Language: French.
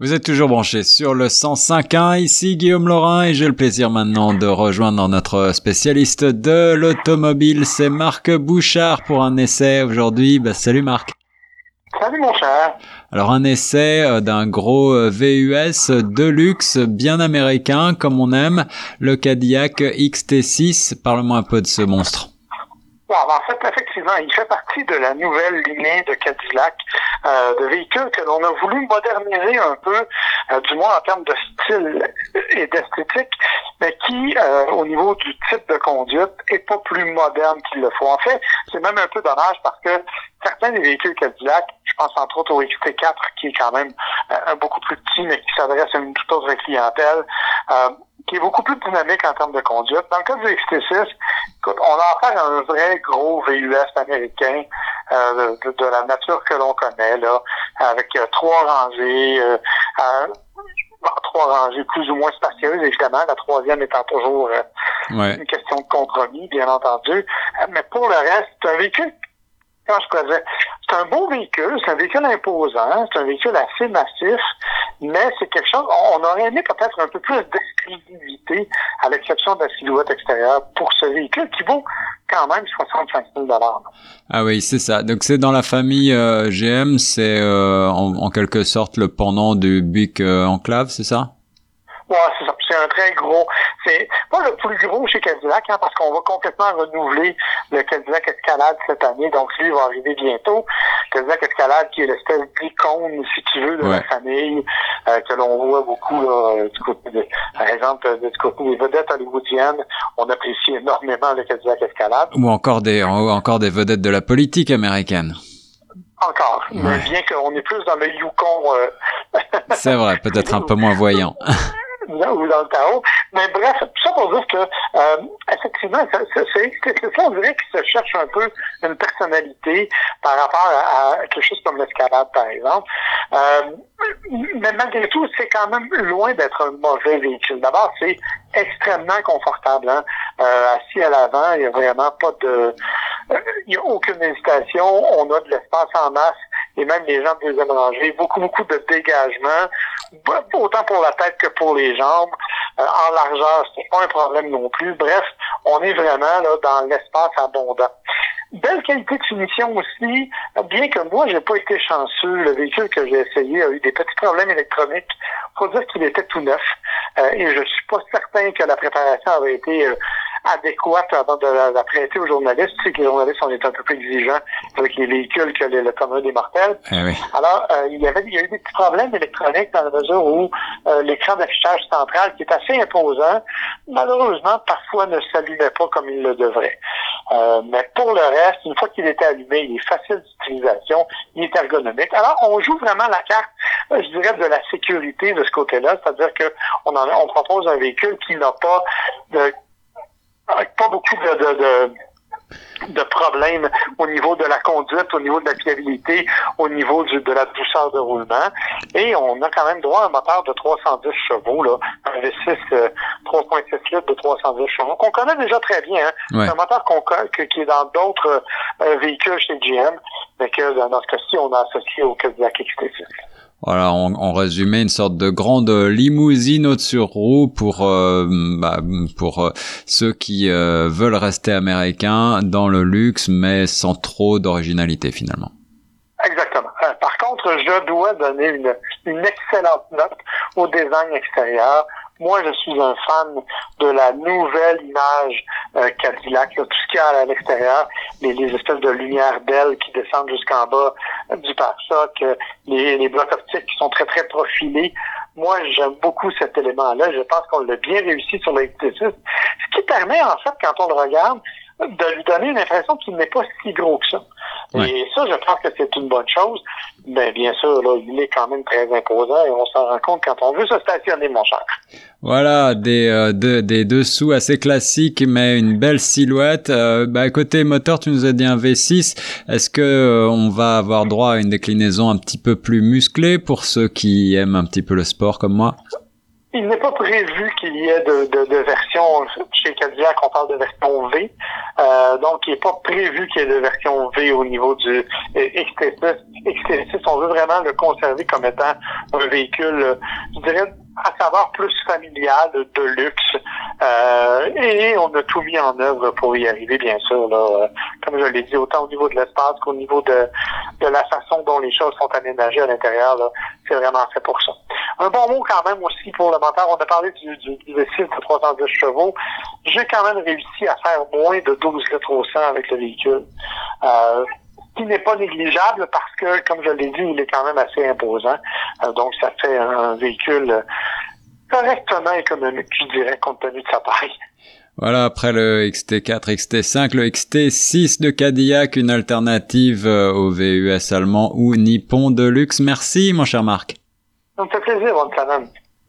Vous êtes toujours branché sur le 105.1, ici Guillaume Laurin et j'ai le plaisir maintenant de rejoindre notre spécialiste de l'automobile, c'est Marc Bouchard pour un essai aujourd'hui. Bah, salut Marc. Salut mon cher. Alors un essai euh, d'un gros euh, VUS de luxe bien américain comme on aime, le Cadillac XT6. Parle-moi un peu de ce monstre. Bon, en fait, effectivement, il fait partie de la nouvelle lignée de Cadillac, euh, de véhicules que l'on a voulu moderniser un peu, euh, du moins en termes de style et d'esthétique, mais qui, euh, au niveau du type de conduite, est pas plus moderne qu'il le faut. En fait, c'est même un peu dommage parce que certains des véhicules Cadillac, je pense entre autres au XT4, qui est quand même euh, beaucoup plus petit, mais qui s'adresse à une toute autre clientèle, euh, qui est beaucoup plus dynamique en termes de conduite. Dans le cas du XT6, écoute, on a affaire à un vrai gros VUS américain euh, de, de, la nature que l'on connaît, là, avec euh, trois rangées, euh, trois rangées plus ou moins spacieuses, évidemment, la troisième étant toujours ouais. une question de compromis, bien entendu. Mais pour le reste, c'est un véhicule c'est un beau véhicule, c'est un véhicule imposant, c'est un véhicule assez massif, mais c'est quelque chose, on aurait aimé peut-être un peu plus d'exclusivité, à l'exception de la silhouette extérieure, pour ce véhicule qui vaut quand même 65 000 Ah oui, c'est ça. Donc c'est dans la famille euh, GM, c'est euh, en, en, quelque sorte le pendant du Buick euh, Enclave, c'est ça? Ouais, c'est ça. C'est un très gros. C'est pas le plus gros chez Cadillac, hein, parce qu'on va complètement renouveler le Cadillac Escalade cette année. Donc, lui, va arriver bientôt. Cadillac Escalade, qui est l'espèce d'icône, si tu veux, de Ouais. la famille, euh, que l'on voit beaucoup, là, du côté de, par exemple, du côté des vedettes hollywoodiennes. On apprécie énormément le Cadillac Escalade. Ou encore des, ou encore des vedettes de la politique américaine. Encore. Mais Ouais. bien qu'on est plus dans le Yukon, euh, C'est vrai, peut-être un peu moins voyant. ou dans le Tao. Mais bref, tout ça pour dire que, euh, effectivement, c'est ça, on dirait qu'il se cherche un peu une personnalité par rapport à, à quelque chose comme l'escalade, par exemple. Euh, mais malgré tout, c'est quand même loin d'être un mauvais véhicule. D'abord, c'est extrêmement confortable. Hein? Euh, assis à l'avant, il n'y a vraiment pas de... euh, Il n'y a aucune hésitation. On a de l'espace en masse et même les deuxième rangée. Beaucoup, beaucoup de dégagement, autant pour la tête que pour les jambes. Euh, en largeur, c'est pas un problème non plus. Bref, on est vraiment là dans l'espace abondant. Belle qualité de finition aussi, bien que moi, j'ai pas été chanceux. Le véhicule que j'ai essayé a eu des petits problèmes électroniques. Faut dire qu'il était tout neuf. Euh, et je suis pas certain que la préparation avait été euh, adéquate avant de la, la prêter aux journalistes. Tu sais que les journalistes, on est un peu plus exigeants avec les véhicules que les, le commun des mortels. Eh oui. Alors, euh, il y avait il y a eu des petits problèmes électroniques dans la mesure où euh, l'écran d'affichage central, qui est assez imposant, malheureusement, parfois ne s'allumait pas comme il le devrait. Euh, mais pour le reste, une fois qu'il était allumé, il est facile d'utilisation, il est ergonomique. Alors, on joue vraiment la carte, euh, je dirais, de la sécurité de ce côté-là, c'est-à-dire que on, en, on propose un véhicule qui n'a pas de pas beaucoup de, de, de de problèmes au niveau de la conduite, au niveau de la fiabilité, au niveau du, de la douceur de roulement. Et on a quand même droit à un moteur de 310 chevaux, là, un V6 euh, 3.6 litres de 310 chevaux, qu'on connaît déjà très bien. Hein. Ouais. C'est un moteur qu'on que- qui est dans d'autres euh, véhicules chez GM, mais que dans dans ce cas-ci, on a associé au Cadillac XT6. Voilà, en, en résumé, une sorte de grande limousine haute sur roue pour euh, bah, pour euh, ceux qui euh, veulent rester américains dans le luxe, mais sans trop d'originalité finalement. Exactement. Euh, par contre, je dois donner une, une excellente note au design extérieur. Moi, je suis un fan de la nouvelle image euh, Cadillac, là, tout ce qu'il y a à l'extérieur, les, les espèces de lumières d'ailes qui descendent jusqu'en bas euh, du pare-choc, euh, les, les blocs optiques qui sont très, très profilés. Moi, j'aime beaucoup cet élément-là. Je pense qu'on l'a bien réussi sur le XT6, ce qui permet, en fait, quand on le regarde, de lui donner une impression qu'il n'est pas si gros que ça. Ouais. Et ça, je pense que c'est une bonne chose. Mais bien sûr, là, il est quand même très imposant et on s'en rend compte quand on veut se stationner, mon cher. Voilà, des, euh, de- des dessous assez classiques, mais une belle silhouette. Euh, bah, côté moteur, tu nous as dit un V6. Est-ce que euh, on va avoir droit à une déclinaison un petit peu plus musclée pour ceux qui aiment un petit peu le sport comme moi? Il n'est pas prévu qu'il y ait de, de, de, version chez Cadillac, on parle de version V. Euh, donc, il n'est pas prévu qu'il y ait de version V au niveau du XT6. XT6, on veut vraiment le conserver comme étant un véhicule, je dirais, à savoir plus familial, de luxe. Euh, et on a tout mis en œuvre pour y arriver, bien sûr. Là, euh, comme je l'ai dit, autant au niveau de l'espace qu'au niveau de, de la façon dont les choses sont aménagées à l'intérieur. C'est vraiment fait pour ça. Un bon mot quand même aussi pour le moteur. On a parlé du, du, du de 310 chevaux. J'ai quand même réussi à faire moins de 12 litres au 100 avec le véhicule. Euh, qui n'est pas négligeable parce que, comme je l'ai dit, il est quand même assez imposant. Euh, donc, ça fait un véhicule correctement économique, je dirais, compte tenu de sa taille. Voilà, après le XT4, XT5, le XT6 de Cadillac, une alternative euh, au VUS allemand ou nippon de luxe. Merci, mon cher Marc. Ça me fait plaisir, Ron